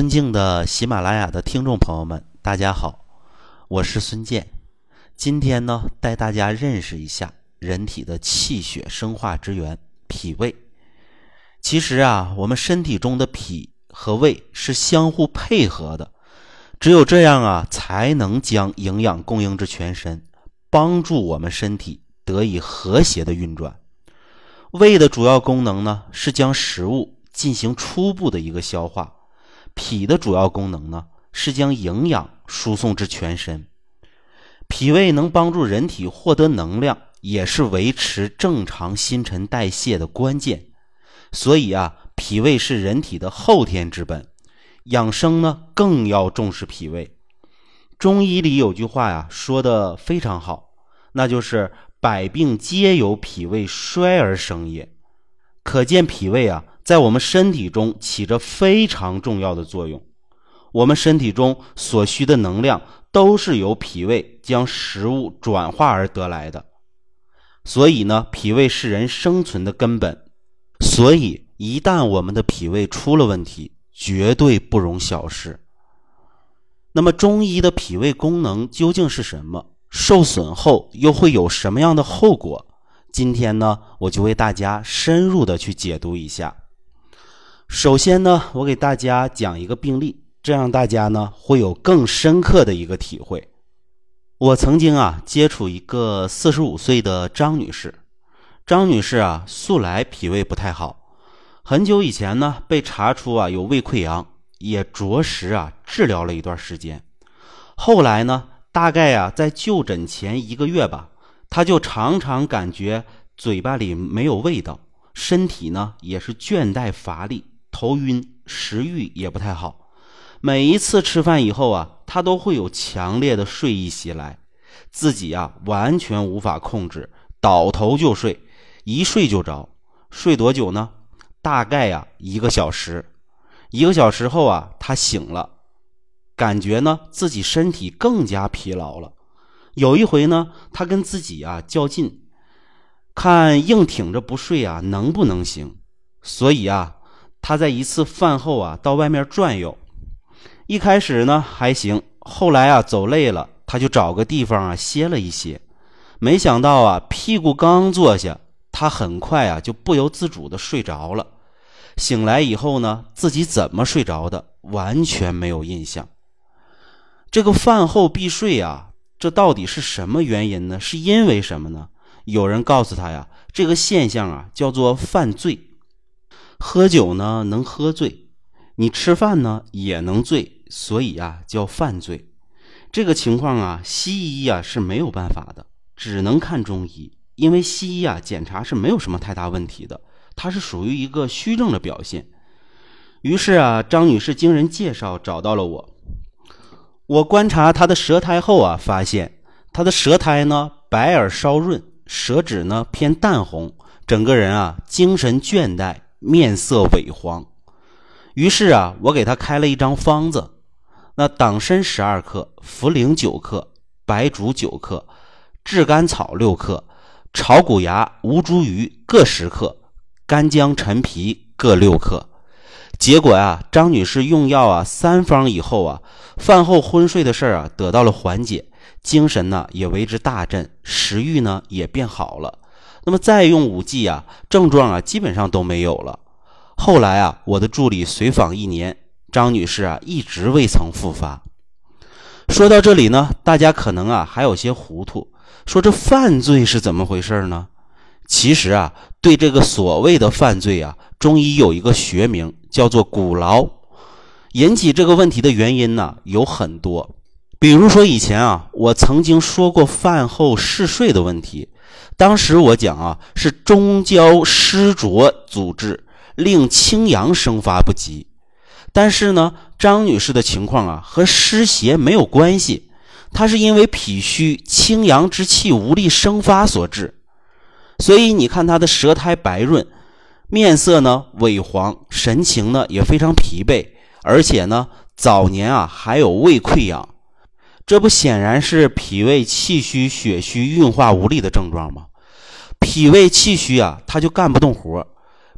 尊敬的喜马拉雅的听众朋友们，大家好，我是孙健。今天呢，带大家认识一下人体的气血生化之源——脾胃。其实啊，我们身体中的脾和胃是相互配合的，只有这样啊，才能将营养供应至全身，帮助我们身体得以和谐的运转。胃的主要功能呢，是将食物进行初步的一个消化。脾的主要功能呢，是将营养输送至全身。脾胃能帮助人体获得能量，也是维持正常新陈代谢的关键。所以啊，脾胃是人体的后天之本。养生呢，更要重视脾胃。中医里有句话呀，说的非常好，那就是“百病皆由脾胃衰而生也”。可见脾胃啊。在我们身体中起着非常重要的作用。我们身体中所需的能量都是由脾胃将食物转化而得来的。所以呢，脾胃是人生存的根本。所以，一旦我们的脾胃出了问题，绝对不容小视。那么，中医的脾胃功能究竟是什么？受损后又会有什么样的后果？今天呢，我就为大家深入的去解读一下。首先呢，我给大家讲一个病例，这样大家呢会有更深刻的一个体会。我曾经啊接触一个四十五岁的张女士，张女士啊素来脾胃不太好，很久以前呢被查出啊有胃溃疡，也着实啊治疗了一段时间。后来呢，大概啊在就诊前一个月吧，他就常常感觉嘴巴里没有味道，身体呢也是倦怠乏力。头晕，食欲也不太好。每一次吃饭以后啊，他都会有强烈的睡意袭来，自己啊完全无法控制，倒头就睡，一睡就着。睡多久呢？大概呀一个小时。一个小时后啊，他醒了，感觉呢自己身体更加疲劳了。有一回呢，他跟自己啊较劲，看硬挺着不睡啊能不能行？所以啊。他在一次饭后啊，到外面转悠，一开始呢还行，后来啊走累了，他就找个地方啊歇了一歇。没想到啊，屁股刚坐下，他很快啊就不由自主的睡着了。醒来以后呢，自己怎么睡着的，完全没有印象。这个饭后必睡啊，这到底是什么原因呢？是因为什么呢？有人告诉他呀，这个现象啊叫做犯罪。喝酒呢能喝醉，你吃饭呢也能醉，所以啊叫犯罪。这个情况啊，西医啊是没有办法的，只能看中医，因为西医啊检查是没有什么太大问题的，它是属于一个虚症的表现。于是啊，张女士经人介绍找到了我。我观察他的舌苔后啊，发现他的舌苔呢白而稍润，舌质呢偏淡红，整个人啊精神倦怠。面色萎黄，于是啊，我给他开了一张方子，那党参十二克，茯苓九克，白术九克，炙甘草六克，炒谷芽、吴茱萸各十克，干姜、陈皮各六克。结果啊，张女士用药啊三方以后啊，饭后昏睡的事儿啊得到了缓解，精神呢也为之大振，食欲呢也变好了。那么再用五剂啊，症状啊基本上都没有了。后来啊，我的助理随访一年，张女士啊一直未曾复发。说到这里呢，大家可能啊还有些糊涂，说这犯罪是怎么回事呢？其实啊，对这个所谓的犯罪啊，中医有一个学名叫做骨劳。引起这个问题的原因呢有很多，比如说以前啊，我曾经说过饭后嗜睡的问题。当时我讲啊，是中焦湿浊阻滞，令清阳生发不及。但是呢，张女士的情况啊，和湿邪没有关系，她是因为脾虚清阳之气无力生发所致。所以你看她的舌苔白润，面色呢萎黄，神情呢也非常疲惫，而且呢早年啊还有胃溃疡，这不显然是脾胃气虚、血虚、运化无力的症状吗？脾胃气虚啊，他就干不动活儿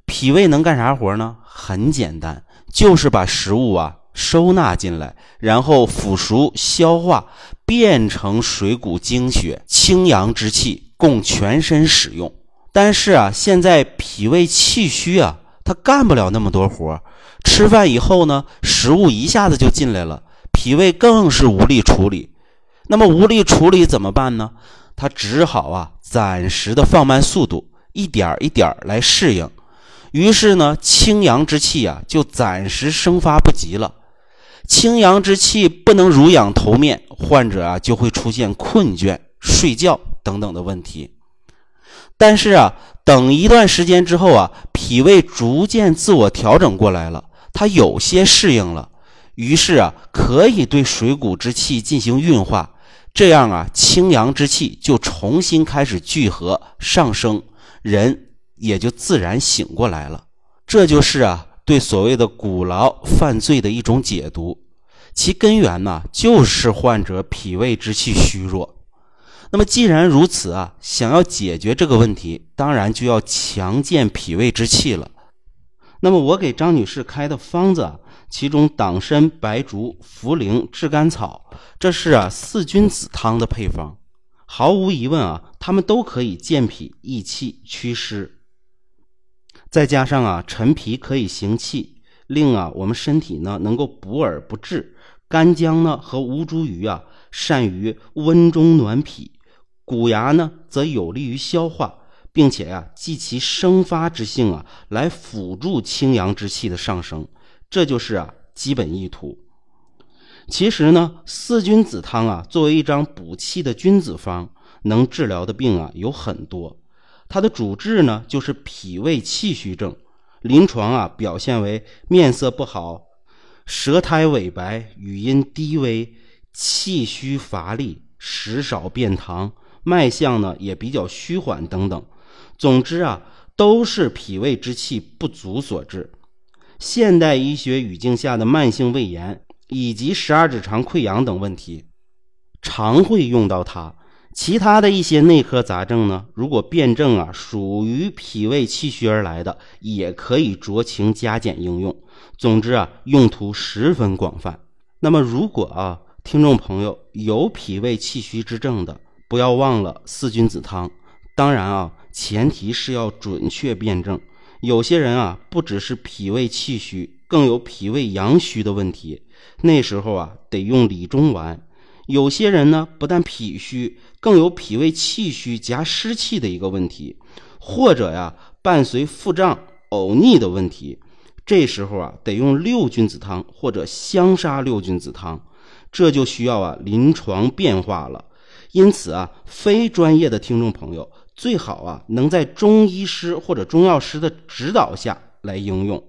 脾胃能干啥活呢？很简单，就是把食物啊收纳进来，然后腐熟消化，变成水谷精血、清阳之气，供全身使用。但是啊，现在脾胃气虚啊，他干不了那么多活吃饭以后呢，食物一下子就进来了，脾胃更是无力处理。那么无力处理怎么办呢？他只好啊，暂时的放慢速度，一点一点来适应。于是呢，清阳之气啊，就暂时生发不及了。清阳之气不能濡养头面，患者啊就会出现困倦、睡觉等等的问题。但是啊，等一段时间之后啊，脾胃逐渐自我调整过来了，它有些适应了，于是啊，可以对水谷之气进行运化，这样啊，清阳之气就重新开始聚合上升，人。也就自然醒过来了，这就是啊对所谓的古劳犯罪的一种解读，其根源呢就是患者脾胃之气虚弱。那么既然如此啊，想要解决这个问题，当然就要强健脾胃之气了。那么我给张女士开的方子啊，其中党参、白术、茯苓、炙甘草，这是啊四君子汤的配方，毫无疑问啊，它们都可以健脾益气、祛湿。再加上啊，陈皮可以行气，令啊我们身体呢能够补而不滞。干姜呢和吴茱萸啊，善于温中暖脾。谷芽呢则有利于消化，并且呀，寄其生发之性啊，来辅助清阳之气的上升。这就是啊基本意图。其实呢，四君子汤啊，作为一张补气的君子方，能治疗的病啊有很多。它的主治呢，就是脾胃气虚症，临床啊表现为面色不好、舌苔萎白、语音低微、气虚乏力、食少便溏、脉象呢也比较虚缓等等。总之啊，都是脾胃之气不足所致。现代医学语境下的慢性胃炎以及十二指肠溃疡等问题，常会用到它。其他的一些内科杂症呢，如果辩证啊属于脾胃气虚而来的，也可以酌情加减应用。总之啊，用途十分广泛。那么，如果啊听众朋友有脾胃气虚之症的，不要忘了四君子汤。当然啊，前提是要准确辩证。有些人啊，不只是脾胃气虚，更有脾胃阳虚的问题，那时候啊得用理中丸。有些人呢，不但脾虚，更有脾胃气虚加湿气的一个问题，或者呀，伴随腹胀、呕逆的问题。这时候啊，得用六君子汤或者香砂六君子汤，这就需要啊临床变化了。因此啊，非专业的听众朋友最好啊能在中医师或者中药师的指导下来应用。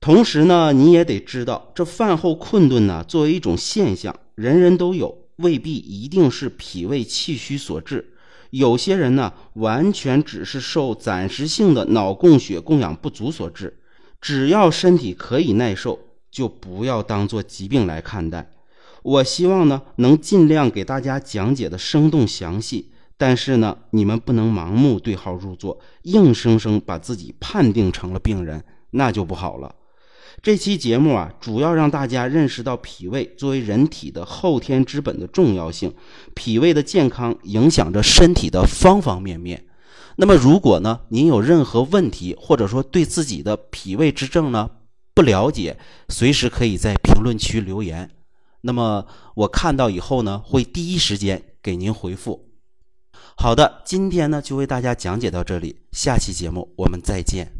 同时呢，你也得知道，这饭后困顿呢，作为一种现象，人人都有。未必一定是脾胃气虚所致，有些人呢，完全只是受暂时性的脑供血供氧不足所致。只要身体可以耐受，就不要当做疾病来看待。我希望呢，能尽量给大家讲解的生动详细，但是呢，你们不能盲目对号入座，硬生生把自己判定成了病人，那就不好了。这期节目啊，主要让大家认识到脾胃作为人体的后天之本的重要性。脾胃的健康影响着身体的方方面面。那么，如果呢，您有任何问题，或者说对自己的脾胃之症呢不了解，随时可以在评论区留言。那么我看到以后呢，会第一时间给您回复。好的，今天呢就为大家讲解到这里，下期节目我们再见。